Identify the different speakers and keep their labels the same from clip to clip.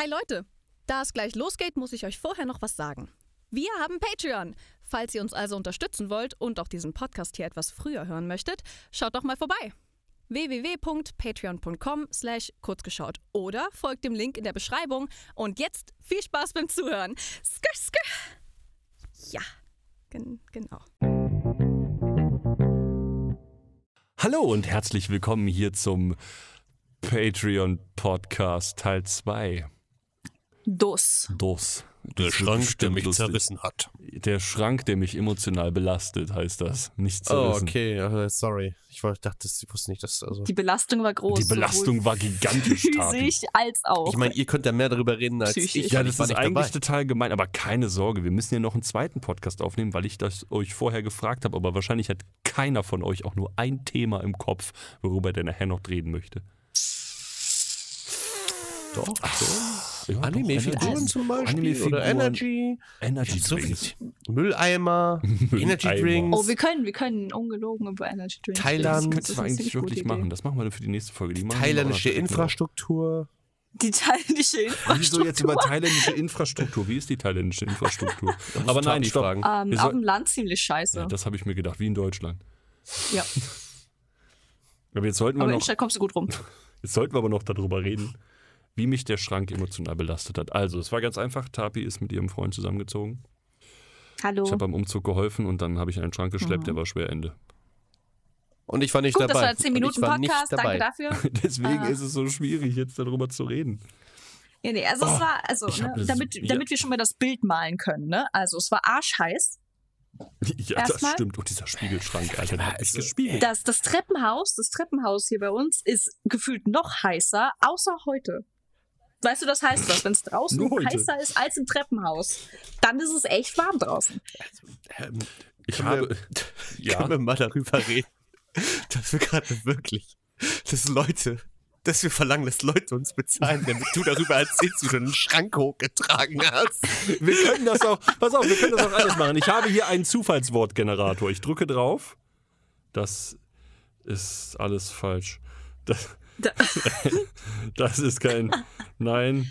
Speaker 1: Hi Leute, da es gleich losgeht, muss ich euch vorher noch was sagen. Wir haben Patreon. Falls ihr uns also unterstützen wollt und auch diesen Podcast hier etwas früher hören möchtet, schaut doch mal vorbei. www.patreon.com slash kurzgeschaut oder folgt dem Link in der Beschreibung. Und jetzt viel Spaß beim Zuhören. Skr, skr. Ja, gen genau.
Speaker 2: Hallo und herzlich willkommen hier zum Patreon Podcast Teil 2.
Speaker 1: Dos.
Speaker 2: DOS.
Speaker 3: Der
Speaker 2: Das
Speaker 3: Schrank, der mich
Speaker 2: lustig.
Speaker 3: zerrissen hat.
Speaker 2: Der Schrank, der mich emotional belastet, heißt das. Nicht
Speaker 3: Oh,
Speaker 2: zerrissen.
Speaker 3: okay, äh, sorry. Ich dachte, ich wusste nicht, dass. Also
Speaker 4: Die Belastung war groß.
Speaker 2: Die Belastung war gigantisch.
Speaker 4: Physisch als auch.
Speaker 3: ich meine, ihr könnt ja mehr darüber reden als
Speaker 4: Psychisch.
Speaker 3: ich.
Speaker 2: Ja, das
Speaker 3: ich war
Speaker 2: ist
Speaker 3: nicht
Speaker 2: eigentlich
Speaker 3: dabei.
Speaker 2: total gemein, aber keine Sorge, wir müssen ja noch einen zweiten Podcast aufnehmen, weil ich das euch vorher gefragt habe, aber wahrscheinlich hat keiner von euch auch nur ein Thema im Kopf, worüber der nachher noch reden möchte.
Speaker 3: Doch, schon.
Speaker 2: Ja,
Speaker 3: Anime-Figuren zum Beispiel.
Speaker 2: Anime-Figuren.
Speaker 3: oder Energy.
Speaker 2: Energy. Drinks.
Speaker 3: Mülleimer. Energy Drinks.
Speaker 4: oh, wir können, wir können ungelogen über Energy Drinks
Speaker 3: Thailand.
Speaker 2: Das könnten wir eigentlich wirklich machen.
Speaker 4: Idee.
Speaker 2: Das machen wir dann für die nächste Folge. Die
Speaker 3: Thailändische Infrastruktur.
Speaker 4: Die thailändische Infrastruktur.
Speaker 2: Wieso jetzt über thailändische Infrastruktur? Wie ist die thailändische Infrastruktur? Aber nein,
Speaker 3: ich fragen.
Speaker 4: Ähm, auf dem Land ziemlich scheiße.
Speaker 2: Ja,
Speaker 4: Ja,
Speaker 2: das habe ich mir gedacht, wie in Deutschland. Aber jetzt sollten wir
Speaker 4: aber in
Speaker 2: noch,
Speaker 4: Stadt kommst du gut rum.
Speaker 2: jetzt sollten wir aber noch darüber reden, wie mich der Schrank emotional belastet hat. Also, es war ganz einfach. Tapi ist mit ihrem Freund zusammengezogen.
Speaker 4: Hallo.
Speaker 2: Ich habe beim Umzug geholfen und dann habe ich einen Schrank geschleppt, der war schwer Ende.
Speaker 3: Und ich war nicht
Speaker 4: Gut,
Speaker 3: dabei.
Speaker 4: das war 10
Speaker 3: Und
Speaker 4: Minuten Podcast. Danke dafür.
Speaker 2: Deswegen
Speaker 4: Ah.
Speaker 2: ist es so schwierig, jetzt darüber zu reden.
Speaker 4: Ja, nee, also es
Speaker 2: Oh,
Speaker 4: war, also, ne,
Speaker 2: das-
Speaker 4: damit,
Speaker 2: ja.
Speaker 4: damit wir schon mal das Bild malen können, ne? Also es war arschheiß.
Speaker 2: Ja, das
Speaker 4: Erstmal-
Speaker 2: stimmt. Und dieser Spiegelschrank, Alter, der hat mich
Speaker 3: Also,
Speaker 2: gespiegelt.
Speaker 4: Das, das Treppenhaus, das Treppenhaus hier bei uns ist gefühlt noch heißer, außer heute. Weißt du, das heißt was, wenn es draußen
Speaker 2: Nur heute.
Speaker 4: heißer ist als im Treppenhaus, dann ist es echt warm draußen.
Speaker 3: Ähm,
Speaker 2: Ich
Speaker 3: können
Speaker 2: habe.
Speaker 3: wir,
Speaker 2: Ja.
Speaker 3: können wir mal darüber reden, dass wir gerade wirklich, dass Leute, dass wir verlangen, dass Leute uns bezahlen, damit du darüber erzählst, wie du einen Schrank hochgetragen hast.
Speaker 2: Wir können das auch, pass auf, wir können das auch alles machen. Ich habe hier einen Zufallswortgenerator. Ich drücke drauf. Das ist alles falsch. Das,
Speaker 4: Da,
Speaker 2: das ist kein. Nein,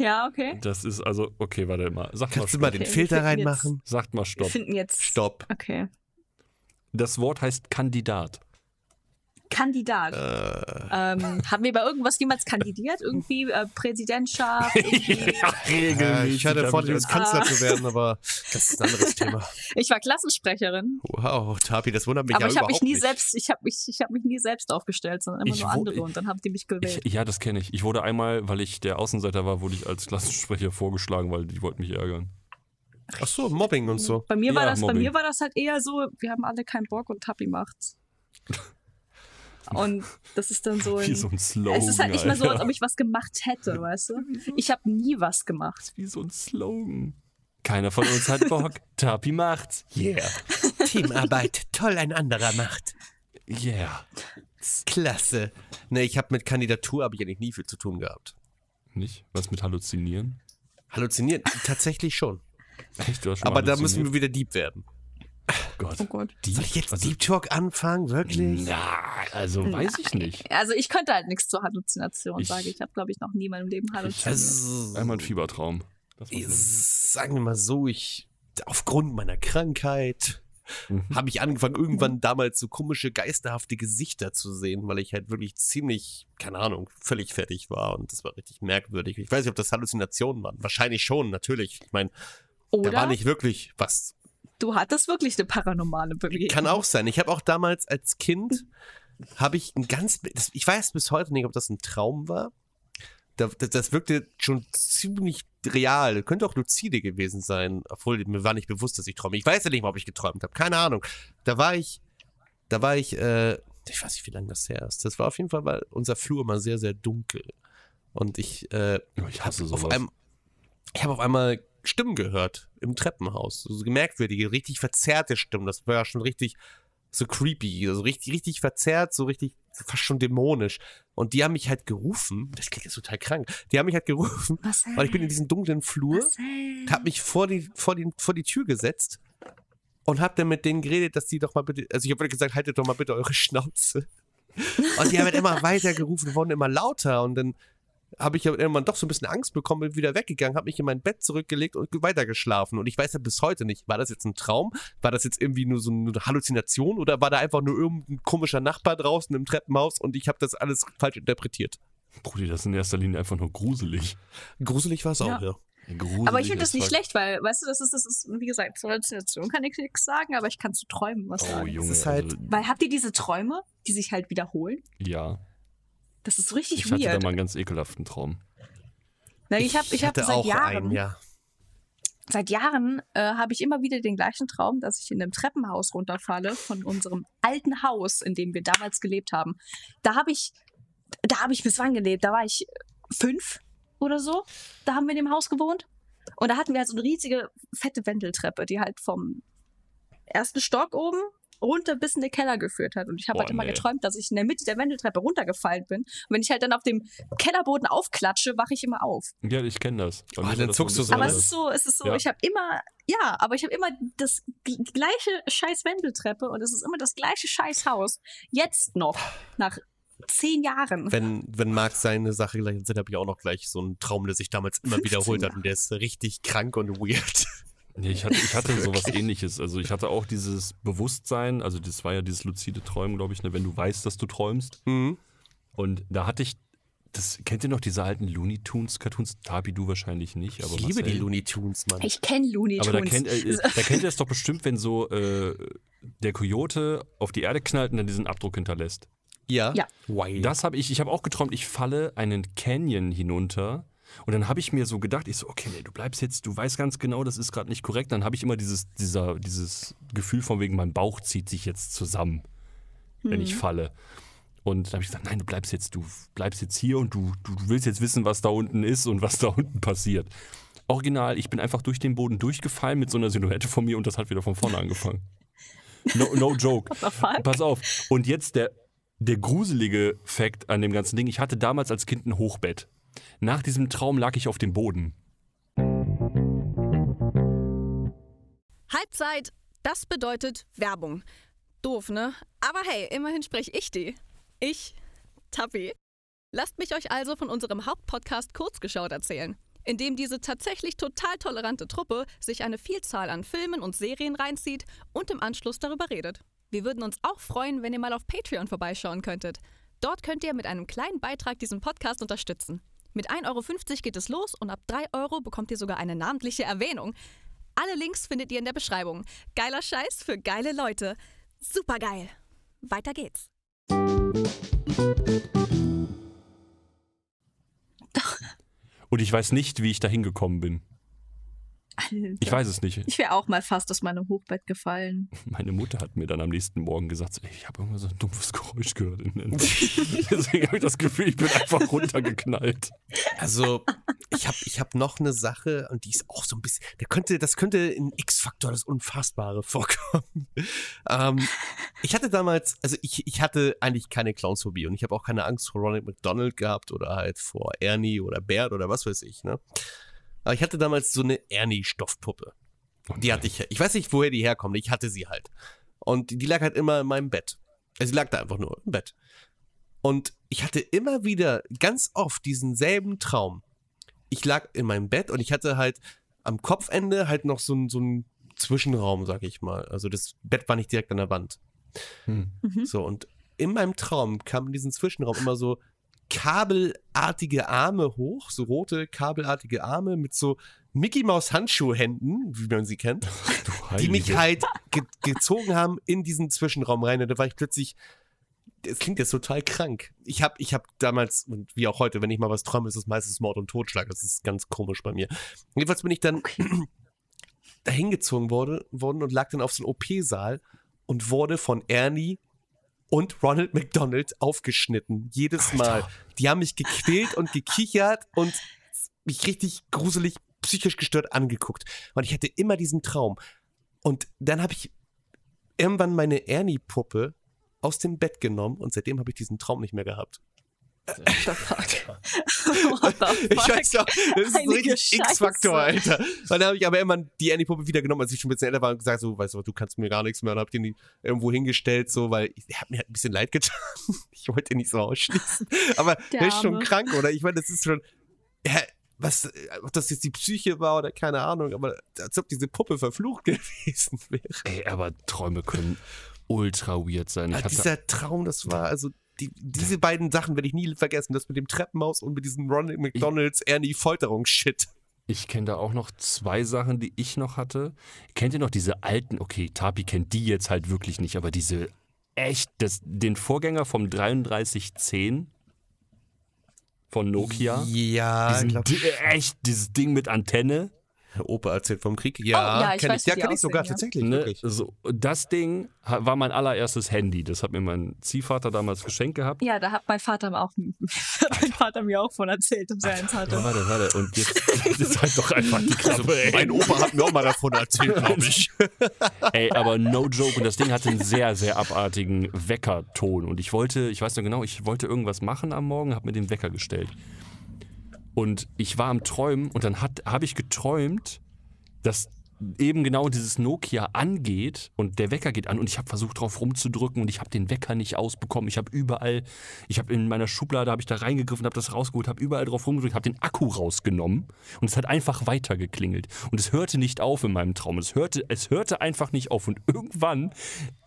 Speaker 4: ja, okay.
Speaker 2: das ist also. Okay, warte mal. Sag
Speaker 3: Kannst du
Speaker 2: mal
Speaker 3: mal
Speaker 2: Stopp.
Speaker 3: den
Speaker 4: Okay,
Speaker 3: Filter
Speaker 4: wir
Speaker 3: reinmachen?
Speaker 2: Sagt mal
Speaker 4: Wir
Speaker 2: Stopp.
Speaker 4: finden jetzt.
Speaker 3: Stopp.
Speaker 4: Okay.
Speaker 2: Das Wort heißt Kandidat.
Speaker 4: Kandidat.
Speaker 3: Äh,
Speaker 4: Ähm, haben wir bei irgendwas jemals kandidiert? Irgendwie äh, Präsidentschaft? irgendwie-
Speaker 3: ja, ich hatte vor, jetzt Kanzler zu werden, aber das ist ein anderes Thema.
Speaker 4: Ich war Klassensprecherin,
Speaker 3: Wow, Tapi, das wundert mich
Speaker 4: aber
Speaker 3: ja
Speaker 4: ich habe
Speaker 3: überhaupt
Speaker 4: mich nie
Speaker 3: nicht.
Speaker 4: selbst, ich habe mich, ich habe mich nie selbst aufgestellt, sondern immer
Speaker 2: Ich
Speaker 4: nur andere und dann haben die mich gewählt.
Speaker 2: Ich, ja, das kenne ich. Ich wurde einmal, weil ich der Außenseiter war, wurde ich als Klassensprecher vorgeschlagen, weil die wollten mich ärgern.
Speaker 3: Ach so, Mobbing und so.
Speaker 4: Bei mir war
Speaker 2: Ja,
Speaker 4: das, bei
Speaker 2: Mobbing.
Speaker 4: mir war das halt eher so, wir haben alle keinen Bock und Tappi macht's. Und das ist dann so ein,
Speaker 2: Wie so ein Slogan.
Speaker 4: es ist halt nicht mehr so, als ob ich was gemacht hätte, weißt du? Ich habe nie was gemacht.
Speaker 2: Wie so ein Slogan. Keiner von uns hat Bock. Tapi macht's. Yeah.
Speaker 3: Teamarbeit, toll, ein anderer macht.
Speaker 2: Yeah.
Speaker 3: Klasse. Ne, ich habe mit Kandidatur habe ich eigentlich nie viel zu tun gehabt.
Speaker 2: Nicht? Was mit Halluzinieren?
Speaker 3: Halluziniert, tatsächlich schon.
Speaker 2: Echt? Du hast schon
Speaker 3: Aber da müssen wir wieder Deep werden.
Speaker 2: Oh Gott.
Speaker 4: Oh Gott.
Speaker 2: Deep?
Speaker 3: Soll ich jetzt
Speaker 2: also,
Speaker 3: Deep Talk anfangen? Wirklich?
Speaker 2: Na, also weiß ich nicht.
Speaker 4: Also ich könnte halt nichts zur Halluzination sagen. Ich habe, glaube ich, noch nie in meinem Leben halluziniert.
Speaker 2: Einmal ein Fiebertraum.
Speaker 3: Sagen wir mal so, ich aufgrund meiner Krankheit
Speaker 2: Mhm.
Speaker 3: habe ich angefangen, irgendwann damals so komische, geisterhafte Gesichter zu sehen, weil ich halt wirklich ziemlich, keine Ahnung, völlig fertig war und das war richtig merkwürdig. Ich weiß nicht, ob das Halluzinationen waren. Wahrscheinlich schon, natürlich. Ich meine, da war nicht wirklich was.
Speaker 4: Du hattest wirklich eine paranormale Bewegung.
Speaker 3: Kann auch sein. Ich habe auch damals als Kind, habe ich ein ganz, das, ich weiß bis heute nicht, ob das ein Traum war. Da, das, das wirkte schon ziemlich real. Könnte auch lucide gewesen sein, obwohl mir war nicht bewusst, dass ich träume. Ich weiß ja nicht mal, ob ich geträumt habe. Keine Ahnung. Da war ich, da war ich, äh, ich weiß nicht, wie lange das her ist. Das war auf jeden Fall, weil unser Flur immer sehr, sehr dunkel. Und ich, äh,
Speaker 2: ich hasse
Speaker 3: auf
Speaker 2: sowas.
Speaker 3: einem, ich habe auf einmal Stimmen gehört im Treppenhaus. So merkwürdige, richtig verzerrte Stimmen. Das war ja schon richtig so creepy, also richtig, richtig verzerrt, so richtig fast schon dämonisch. Und die haben mich halt gerufen. Das klingt jetzt total krank. Die haben mich halt gerufen,
Speaker 4: Marcel,
Speaker 3: weil ich bin in diesem dunklen Flur,
Speaker 4: Marcel.
Speaker 3: hab mich vor die, vor die, vor die Tür gesetzt und hab dann mit denen geredet, dass die doch mal bitte, also ich habe gesagt, haltet doch mal bitte eure Schnauze. Und die haben halt immer weiter gerufen, wurden immer lauter und dann habe ich ja irgendwann doch so ein bisschen Angst bekommen, bin wieder weggegangen, habe mich in mein Bett zurückgelegt und weitergeschlafen. Und ich weiß ja bis heute nicht, war das jetzt ein Traum? War das jetzt irgendwie nur so eine Halluzination oder war da einfach nur irgendein komischer Nachbar draußen im Treppenhaus und ich habe das alles falsch interpretiert?
Speaker 2: Brudi, das ist in erster Linie einfach nur gruselig.
Speaker 3: Gruselig war es auch,
Speaker 4: Ja.
Speaker 3: ja.
Speaker 2: gruselig
Speaker 4: Aber ich finde das nicht schlecht, weil, weißt du, das ist, das ist, wie gesagt, zur Halluzination kann ich nichts sagen, aber ich kann zu Träumen was
Speaker 2: Oh,
Speaker 4: sagen.
Speaker 2: Junge.
Speaker 3: ist halt-
Speaker 2: also,
Speaker 4: Weil habt ihr diese Träume, die sich halt wiederholen?
Speaker 2: ja.
Speaker 4: Das ist so richtig
Speaker 2: Ich hatte da
Speaker 4: weird.
Speaker 2: mal einen ganz ekelhaften Traum.
Speaker 4: Na, ich habe ich hab
Speaker 3: hatte
Speaker 4: seit
Speaker 3: auch
Speaker 4: Jahren,
Speaker 3: einen, ja.
Speaker 4: seit Jahren äh, habe ich immer wieder den gleichen Traum, dass ich in einem Treppenhaus runterfalle von unserem alten Haus, in dem wir damals gelebt haben. Da habe ich, da habe ich bis wann gelebt? Da war ich fünf oder so. Da haben wir in dem Haus gewohnt. Und da hatten wir halt so eine riesige, fette Wendeltreppe, die halt vom ersten Stock oben runter bis in den Keller geführt hat. Und ich habe halt immer
Speaker 2: nee.
Speaker 4: geträumt, dass ich in der Mitte der Wendeltreppe runtergefallen bin. Und wenn ich halt dann auf dem Kellerboden aufklatsche, wache ich immer auf.
Speaker 2: Ja, ich kenne das. Mir
Speaker 3: dann
Speaker 2: das
Speaker 3: zuckst du so,
Speaker 4: Aber
Speaker 2: bisschen
Speaker 4: es ist so, es ist so,
Speaker 2: Ja.
Speaker 4: ich habe immer, ja, aber ich habe immer das gleiche scheiß Wendeltreppe und es ist immer das gleiche scheiß Haus. Jetzt noch, nach zehn Jahren.
Speaker 3: Wenn, wenn Marc seine Sache gleich erzählt, habe ich auch noch gleich so einen Traum, der sich damals immer
Speaker 4: 15
Speaker 3: wiederholt hat und der ist richtig krank und weird.
Speaker 2: Nee, ich hatte, ich hatte sowas ähnliches. Also ich hatte auch dieses Bewusstsein, also das war ja dieses luzide Träumen, glaube ich, ne, wenn du weißt, dass du träumst.
Speaker 3: Mhm.
Speaker 2: Und da hatte ich, das kennt ihr noch diese alten Looney Tunes Cartoons? Tabi, du wahrscheinlich nicht, aber
Speaker 3: Ich liebe die. Looney Tunes, Mann.
Speaker 4: Ich kenne Looney
Speaker 2: Aber da
Speaker 4: Tunes.
Speaker 2: kennt, äh, da kennt ihr es doch bestimmt, wenn so äh, der Coyote auf die Erde knallt und dann diesen Abdruck hinterlässt.
Speaker 3: ja?
Speaker 4: Ja.
Speaker 2: Das habe ich, ich habe auch geträumt, ich falle einen Canyon hinunter. Und dann habe ich mir so gedacht, ich so, okay, nee, du bleibst jetzt, du weißt ganz genau, das ist gerade nicht korrekt. Dann habe ich immer dieses, dieser, dieses Gefühl von wegen, mein Bauch zieht sich jetzt zusammen, wenn ich falle. Und dann habe ich gesagt, nein, du bleibst jetzt, du bleibst jetzt hier und du, du willst jetzt wissen, was da unten ist und was da unten passiert. Original, ich bin einfach durch den Boden durchgefallen mit so einer Silhouette von mir und das hat wieder von vorne angefangen. No, no joke. Pass auf. Und jetzt der, der gruselige Fakt an dem ganzen Ding. Ich hatte damals als Kind ein Hochbett. Nach diesem Traum lag ich auf dem Boden.
Speaker 1: Halbzeit, das bedeutet Werbung. Doof, ne? Aber hey, immerhin spreche ich die. Ich, Tappi. Lasst mich euch also von unserem Hauptpodcast Kurzgeschaut erzählen, in dem diese tatsächlich total tolerante Truppe sich eine Vielzahl an Filmen und Serien reinzieht und im Anschluss darüber redet. Wir würden uns auch freuen, wenn ihr mal auf Patreon vorbeischauen könntet. Dort könnt ihr mit einem kleinen Beitrag diesen Podcast unterstützen. Mit 1,50 Euro geht es los und ab 3 Euro bekommt ihr sogar eine namentliche Erwähnung. Alle Links findet ihr in der Beschreibung. Geiler Scheiß für geile Leute. Supergeil. Weiter geht's.
Speaker 2: Und ich weiß nicht, wie ich da hingekommen bin. Ich weiß es nicht.
Speaker 4: Ich wäre auch mal fast aus meinem Hochbett gefallen.
Speaker 2: Meine Mutter hat mir dann am nächsten Morgen gesagt, so, ey, ich habe immer so ein dumpfes Geräusch gehört. Deswegen habe ich das Gefühl, ich bin einfach runtergeknallt.
Speaker 3: Also, ich habe ich hab noch eine Sache und die ist auch so ein bisschen, der könnte, das könnte in X-Faktor das Unfassbare vorkommen. ähm, ich hatte damals, also ich, ich hatte eigentlich keine Clownsphobie und ich habe auch keine Angst vor Ronald McDonald gehabt oder halt vor Ernie oder Bert oder was weiß ich, ne? Aber ich hatte damals so eine Ernie-Stoffpuppe. Die hatte ich, ich weiß nicht, woher die herkommt, ich hatte sie halt. Und die lag halt immer in meinem Bett. Also sie lag da einfach nur im Bett. Und ich hatte immer wieder, ganz oft diesen selben Traum. Ich lag in meinem Bett und ich hatte halt am Kopfende halt noch so einen so einen Zwischenraum, sag ich mal. Also das Bett war nicht direkt an der Wand.
Speaker 2: Hm.
Speaker 4: Mhm.
Speaker 3: So, und in meinem Traum kam in diesen Zwischenraum immer so kabelartige Arme hoch, so rote kabelartige Arme mit so Mickey Maus Handschuhhänden, wie man sie kennt, die mich halt ge gezogen haben in diesen Zwischenraum rein. Und da war ich plötzlich, das klingt jetzt total krank. Ich habe ich hab damals, und wie auch heute, wenn ich mal was träume, ist es meistens Mord und Totschlag. Das ist ganz komisch bei mir. Jedenfalls bin ich dann dahin gezogen wurde, worden und lag dann auf so einem OP-Saal und wurde von Ernie und Ronald McDonald aufgeschnitten. Jedes Mal. Die haben mich gequält und gekichert und mich richtig gruselig, psychisch gestört angeguckt. Und ich hatte immer diesen Traum. Und dann habe ich irgendwann meine Ernie-Puppe aus dem Bett genommen und seitdem habe ich diesen Traum nicht mehr gehabt.
Speaker 4: Fuck? What the
Speaker 3: Ich weiß auch, das ist
Speaker 4: Einige
Speaker 3: richtig. X-Faktor, Alter. Dann habe ich aber immer die Annie-Puppe wieder genommen, als ich schon ein bisschen älter war und gesagt, so, weißt du, du kannst mir gar nichts mehr. Und hab die irgendwo hingestellt, so, weil ich hat mir halt ein bisschen leid getan. Ich wollte ihn nicht so ausschließen. Aber
Speaker 4: Der
Speaker 3: der ist schon krank, oder? Ich meine, das ist schon, ja, was, äh, ob das jetzt die Psyche war oder keine Ahnung, aber als ob diese Puppe verflucht gewesen wäre.
Speaker 2: Ey, aber Träume können ultra weird sein. Ich hatte,
Speaker 3: dieser Traum, das war, also, die, diese beiden Sachen werde ich nie vergessen. Das mit dem Treppenhaus und mit diesem Ronald McDonalds Ernie Folterungsshit.
Speaker 2: Ich kenne da auch noch zwei Sachen, die ich noch hatte. Kennt ihr noch diese alten, okay, Tapi kennt die jetzt halt wirklich nicht, aber diese echt, das, den Vorgänger vom 3310 von Nokia.
Speaker 3: Ja,
Speaker 2: Diesen,
Speaker 3: glaub,
Speaker 2: echt, dieses Ding mit Antenne.
Speaker 3: Opa erzählt vom Krieg. Ja,
Speaker 4: Oh, ja, ich
Speaker 3: kenn
Speaker 4: weiß,
Speaker 3: ich. Ja,
Speaker 4: die
Speaker 3: kenne ich sogar
Speaker 4: ja.
Speaker 3: tatsächlich,
Speaker 2: Ne?
Speaker 3: wirklich.
Speaker 2: So, das Ding war mein allererstes Handy. Das hat mir mein Ziehvater damals geschenkt gehabt.
Speaker 4: Ja, da hat mein Vater auch, hat mein Vater mir auch von erzählt, dass er eins
Speaker 2: Ja,
Speaker 4: hatte.
Speaker 2: warte, warte. Und jetzt, jetzt halt doch einfach die Klappe, ey.
Speaker 3: Mein Opa hat mir auch mal davon erzählt, glaube ich.
Speaker 2: Ey, aber no joke. Und das Ding hatte einen sehr, sehr abartigen Weckerton. Und ich wollte, ich weiß noch genau, ich wollte irgendwas machen am Morgen, habe mir den Wecker gestellt. Und ich war am Träumen und dann habe ich geträumt, dass eben genau dieses Nokia angeht und der Wecker geht an und ich habe versucht drauf rumzudrücken und ich habe den Wecker nicht ausbekommen. Ich habe überall, ich habe in meiner Schublade, habe ich da reingegriffen, habe das rausgeholt, habe überall drauf rumgedrückt, habe den Akku rausgenommen und es hat einfach weiter geklingelt. Und es hörte nicht auf in meinem Traum. Es hörte, es hörte einfach nicht auf und irgendwann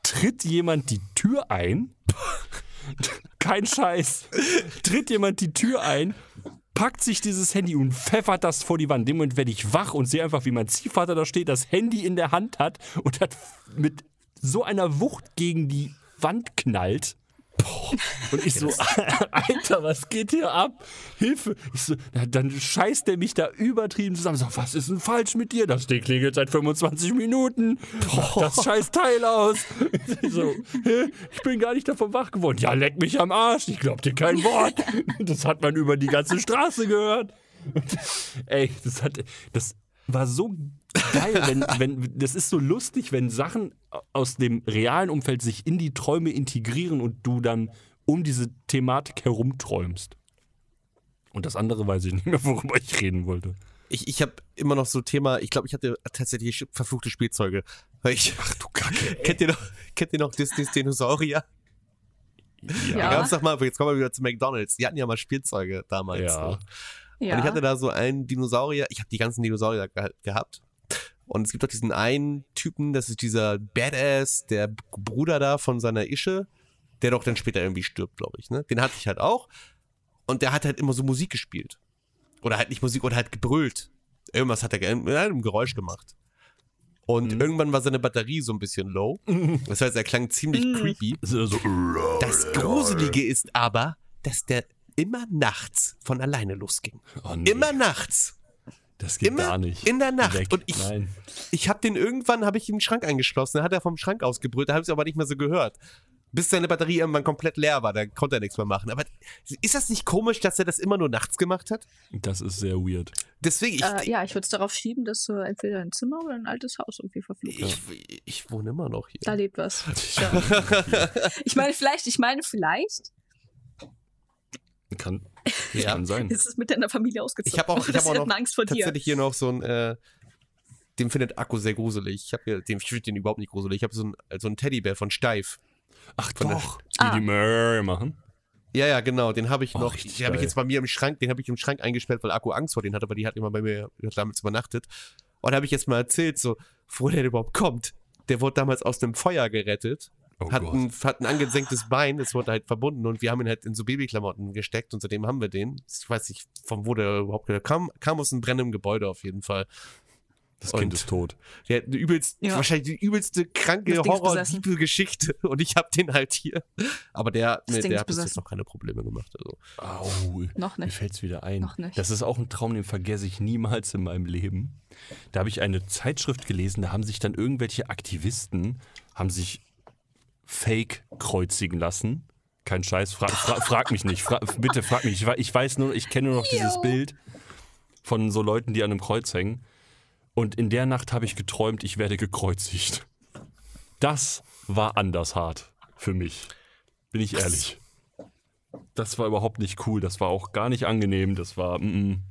Speaker 2: tritt jemand die Tür ein. Kein Scheiß. Tritt jemand die Tür ein, packt sich dieses Handy und pfeffert das vor die Wand. In dem Moment werde ich wach und sehe einfach, wie mein Ziehvater da steht, das Handy in der Hand hat und hat mit so einer Wucht gegen die Wand knallt. Und ich so, Alter, was geht hier ab? Hilfe! Ich so, na, dann scheißt der mich da übertrieben zusammen. So, was ist denn falsch mit dir? Das Ding klingelt seit 25 Minuten. Mach das scheiß Teil aus. Ich so, ich bin gar nicht davon wach geworden. Ja, leck mich am Arsch. Ich glaub dir kein Wort. Das hat man über die ganze Straße gehört. Ey, das hat, das war so geil, wenn, wenn, das ist so lustig, wenn Sachen aus dem realen Umfeld sich in die Träume integrieren und du dann um diese Thematik herumträumst. Und das andere weiß ich nicht mehr, worüber ich reden wollte.
Speaker 3: Ich, ich habe immer noch so Thema, ich glaube, ich hatte tatsächlich verfluchte Spielzeuge. Ich, Ach du Kacke. Kennt ihr noch, kennt ihr noch Disneys Dinosaurier? Da
Speaker 4: Ja.
Speaker 3: gab's doch mal, jetzt kommen wir wieder zu McDonalds. Die hatten ja mal Spielzeuge damals.
Speaker 2: Ja.
Speaker 3: So.
Speaker 4: Ja.
Speaker 3: Und ich hatte da so einen Dinosaurier, ich habe die ganzen Dinosaurier ge gehabt. Und es gibt doch diesen einen Typen, das ist dieser Badass, der Bruder da von seiner Ische, der doch dann später irgendwie stirbt, glaube ich. Ne? Den hatte ich halt auch. Und der hat halt immer so Musik gespielt. Oder halt nicht Musik, oder halt gebrüllt. Irgendwas hat er ge er hat ein Geräusch gemacht. Und
Speaker 2: Mhm.
Speaker 3: irgendwann war seine Batterie so ein bisschen low. Das heißt, er klang ziemlich
Speaker 4: Mhm.
Speaker 3: creepy. Das Gruselige ist aber, dass der immer nachts von alleine losging.
Speaker 2: oh nee,
Speaker 3: Immer nachts.
Speaker 2: Das geht
Speaker 3: immer
Speaker 2: gar nicht.
Speaker 3: in der Nacht.
Speaker 2: Weg.
Speaker 3: Und ich-
Speaker 2: Nein.
Speaker 3: Ich habe den irgendwann, habe ich in den Schrank eingeschlossen, dann hat er vom Schrank ausgebrüllt, da habe ich es aber nicht mehr so gehört. Bis seine Batterie irgendwann komplett leer war, da konnte er nichts mehr machen. Aber ist das nicht komisch, dass er das immer nur nachts gemacht hat?
Speaker 2: Das ist sehr weird.
Speaker 3: Deswegen, ich,
Speaker 4: äh, ja, ich würde es darauf schieben, dass du entweder ein Zimmer oder ein altes Haus irgendwie verflucht hast.
Speaker 3: ich, ich wohne immer noch hier.
Speaker 4: Da lebt was. Ja. Ich meine, vielleicht, ich meine, vielleicht
Speaker 2: Kann,
Speaker 3: Ja.
Speaker 2: kann sein.
Speaker 4: ist es mit deiner Familie ausgezogen.
Speaker 3: Ich habe auch, ich hab auch noch
Speaker 4: Angst vor dir.
Speaker 3: tatsächlich hier noch so ein, äh, den findet Akku sehr gruselig. Ich habe hier, den, ich finde den überhaupt nicht gruselig. Ich habe so einen so einen Teddybär von Steif.
Speaker 2: Ach
Speaker 3: Von der-
Speaker 2: doch, die
Speaker 4: Ah.
Speaker 2: die Mörr machen.
Speaker 3: Ja, ja, genau, den habe ich
Speaker 2: Oh,
Speaker 3: noch.
Speaker 2: richtig
Speaker 3: Den habe ich jetzt bei mir im Schrank, den habe ich im Schrank eingesperrt, weil Akku Angst vor den hat, aber die hat immer bei mir damals übernachtet. Und da habe ich jetzt mal erzählt, so, wo der überhaupt kommt. Der wurde damals aus einem Feuer gerettet,
Speaker 2: Oh
Speaker 3: hat, ein, hat ein angesenktes Bein, das wurde halt verbunden und wir haben ihn halt in so Babyklamotten gesteckt und seitdem haben wir den. Ich weiß nicht, von wo der überhaupt kam, kam aus einem brennenden Gebäude auf jeden Fall.
Speaker 2: Das
Speaker 3: Und-
Speaker 2: Kind ist tot.
Speaker 3: Der hat eine übelst,
Speaker 4: Ja.
Speaker 3: wahrscheinlich die übelste kranke. Horror-Geschichte und ich habe den halt hier. Aber der, nee, der hat bis jetzt noch keine Probleme gemacht. Also.
Speaker 2: Au.
Speaker 4: Noch
Speaker 2: Mir
Speaker 4: nicht.
Speaker 2: fällt's wieder ein.
Speaker 4: Noch nicht.
Speaker 2: Das ist auch ein Traum, den vergesse ich niemals in meinem Leben. Da habe ich eine Zeitschrift gelesen, da haben sich dann irgendwelche Aktivisten, haben sich fake kreuzigen lassen. Kein Scheiß, fra fra frag mich nicht. Fra bitte frag mich. Ich, wei- ich weiß nur, ich kenne nur noch dieses. Bild von so Leuten, die an einem Kreuz hängen. Und in der Nacht habe ich geträumt, ich werde gekreuzigt. Das war anders hart für mich. Bin ich ehrlich. Das war überhaupt nicht cool. Das war auch gar nicht angenehm. Das war. Mm,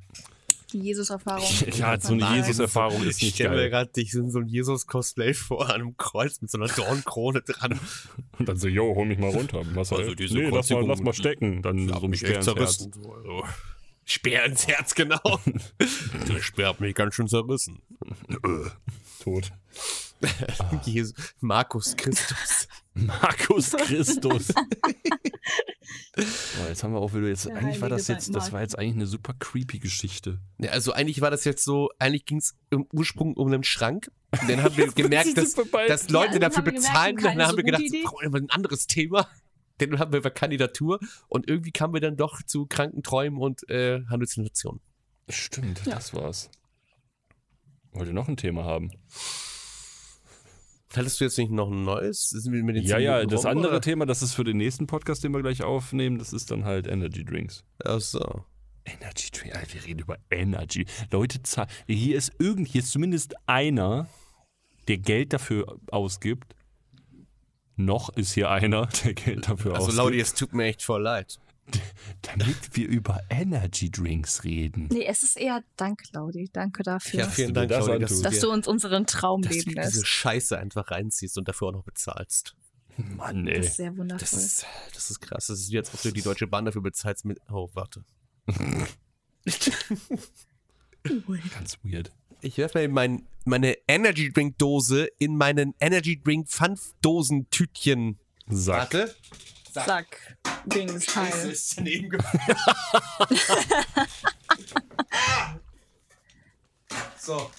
Speaker 4: Die Jesus-Erfahrung.
Speaker 2: Ja, so eine Jesus-Erfahrung ist
Speaker 3: Ich
Speaker 2: nicht
Speaker 3: stelle mir
Speaker 2: geil.
Speaker 3: gerade dich in so ein Jesus-Cosplay vor, an einem Kreuz mit so einer Dornkrone dran.
Speaker 2: Und dann so, yo, hol mich mal runter. Was
Speaker 3: Also
Speaker 2: also
Speaker 3: diese
Speaker 2: nee, lass mal, lass mal stecken. Dann so ein
Speaker 3: mich
Speaker 2: Speer
Speaker 3: echt
Speaker 2: ins Herz.
Speaker 3: So, also. Speer ins Herz, genau. Der Speer hat mich ganz schön zerrissen.
Speaker 2: Tot.
Speaker 3: Jesus, Markus Christus.
Speaker 2: Markus Christus. oh, jetzt haben wir auch wieder jetzt.
Speaker 4: Der
Speaker 2: eigentlich war das jetzt, das war jetzt eigentlich eine super creepy Geschichte.
Speaker 3: Ja, also eigentlich war das jetzt so, eigentlich ging es im Ursprung um einen Schrank. Und dann haben wir gemerkt, dass, dass Leute
Speaker 4: Ja,
Speaker 3: dafür
Speaker 4: wir gemerkt,
Speaker 3: bezahlen. Und
Speaker 4: keine
Speaker 3: dann haben
Speaker 4: so
Speaker 3: wir gedacht,
Speaker 4: Idee.
Speaker 3: brauchen wir ein anderes Thema. Dann haben wir über Kandidatur und irgendwie kamen wir dann doch zu kranken Träumen und äh, Halluzinationen.
Speaker 2: Stimmt,
Speaker 4: Ja.
Speaker 2: das war's. Wollt ihr noch ein Thema haben?
Speaker 3: Hattest du jetzt nicht noch ein neues?
Speaker 2: Ja, ja,
Speaker 3: Minuten
Speaker 2: das
Speaker 3: rum,
Speaker 2: andere
Speaker 3: oder?
Speaker 2: Thema, das ist für den nächsten Podcast, den wir gleich aufnehmen, das ist dann halt Energy Drinks.
Speaker 3: Ach so.
Speaker 2: Energy Drink, Alter, wir reden über Energy. Leute, hier ist irgend, hier ist zumindest einer, der Geld dafür ausgibt. Noch ist hier einer, der Geld dafür
Speaker 3: Also
Speaker 2: ausgibt.
Speaker 3: Laudi, es tut mir echt voll leid.
Speaker 2: damit wir über Energy Drinks reden.
Speaker 4: Nee, es ist eher Dank, Claudi. Danke dafür.
Speaker 3: Ja, vielen
Speaker 2: du
Speaker 3: Dank,
Speaker 2: das
Speaker 3: Claudi, dass, du
Speaker 4: dass du uns unseren Traum
Speaker 3: dass du
Speaker 4: leben
Speaker 3: diese
Speaker 4: lässt.
Speaker 3: Scheiße einfach reinziehst und dafür auch noch bezahlst.
Speaker 2: Mann,
Speaker 4: Das
Speaker 2: ey.
Speaker 4: ist sehr wundervoll.
Speaker 3: Das ist, das ist krass. Das ist wie jetzt, ob du die Deutsche Bahn dafür bezahlst mit. Oh, warte.
Speaker 2: Ganz weird.
Speaker 3: Ich werfe mal mein, meine Energy Drink Dose in meinen Energy Drink Pfanddosen Tütchen.
Speaker 2: Sack.
Speaker 3: Warte.
Speaker 4: Sack. Dings, Teil.
Speaker 3: ist daneben gefallen. so.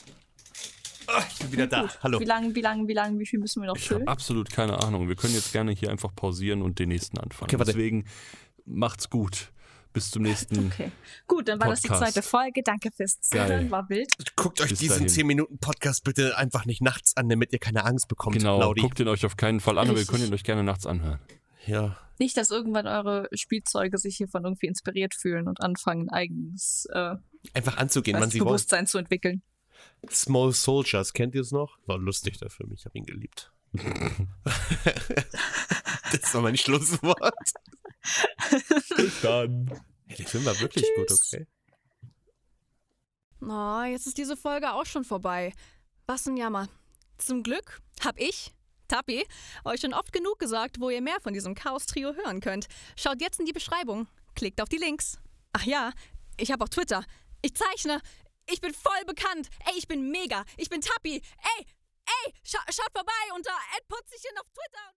Speaker 3: Ah, ich bin wieder da. Hallo.
Speaker 4: Wie lange, wie lange, wie lange, wie viel müssen wir noch
Speaker 2: Ich habe
Speaker 4: füllen?
Speaker 2: absolut keine Ahnung. Wir können jetzt gerne hier einfach pausieren und den nächsten anfangen.
Speaker 3: Okay, warte.
Speaker 2: Deswegen macht's gut. Bis zum nächsten.
Speaker 4: Okay. Gut, dann war das die
Speaker 2: Podcast.
Speaker 4: zweite Folge. Danke fürs. Zuhören. War wild.
Speaker 3: Guckt euch
Speaker 2: Bis
Speaker 3: diesen
Speaker 2: dahin.
Speaker 3: 10 Minuten Podcast bitte einfach nicht nachts an, damit ihr keine Angst bekommt,
Speaker 2: Genau,
Speaker 3: Laudi.
Speaker 2: guckt ihn euch auf keinen Fall an, aber ihr
Speaker 4: Richtig.
Speaker 2: könnt ihn euch gerne nachts anhören.
Speaker 3: Ja.
Speaker 4: Nicht, dass irgendwann eure Spielzeuge sich hiervon irgendwie inspiriert fühlen und anfangen, eigenes äh,
Speaker 3: Einfach anzugehen, wann
Speaker 4: weiß,
Speaker 3: sie wollen.
Speaker 4: Bewusstsein zu entwickeln.
Speaker 3: Small Soldiers, kennt ihr es noch? War lustig der Film, ich habe ihn geliebt. das war mein Schlusswort.
Speaker 2: Dann.
Speaker 3: Ja, der Film war wirklich gut,
Speaker 4: Tschüss.
Speaker 3: okay.
Speaker 1: Oh, jetzt ist diese Folge auch schon vorbei. Was ein Jammer. Zum Glück hab ich, Tappi, euch schon oft genug gesagt, wo ihr mehr von diesem Chaos-Trio hören könnt. Schaut jetzt in die Beschreibung. Klickt auf die Links. Ach ja, ich habe auch Twitter. Ich zeichne. Ich bin voll bekannt. Ey, ich bin mega. Ich bin Tappi. Ey, ey, scha schaut vorbei unter @putzchen auf Twitter.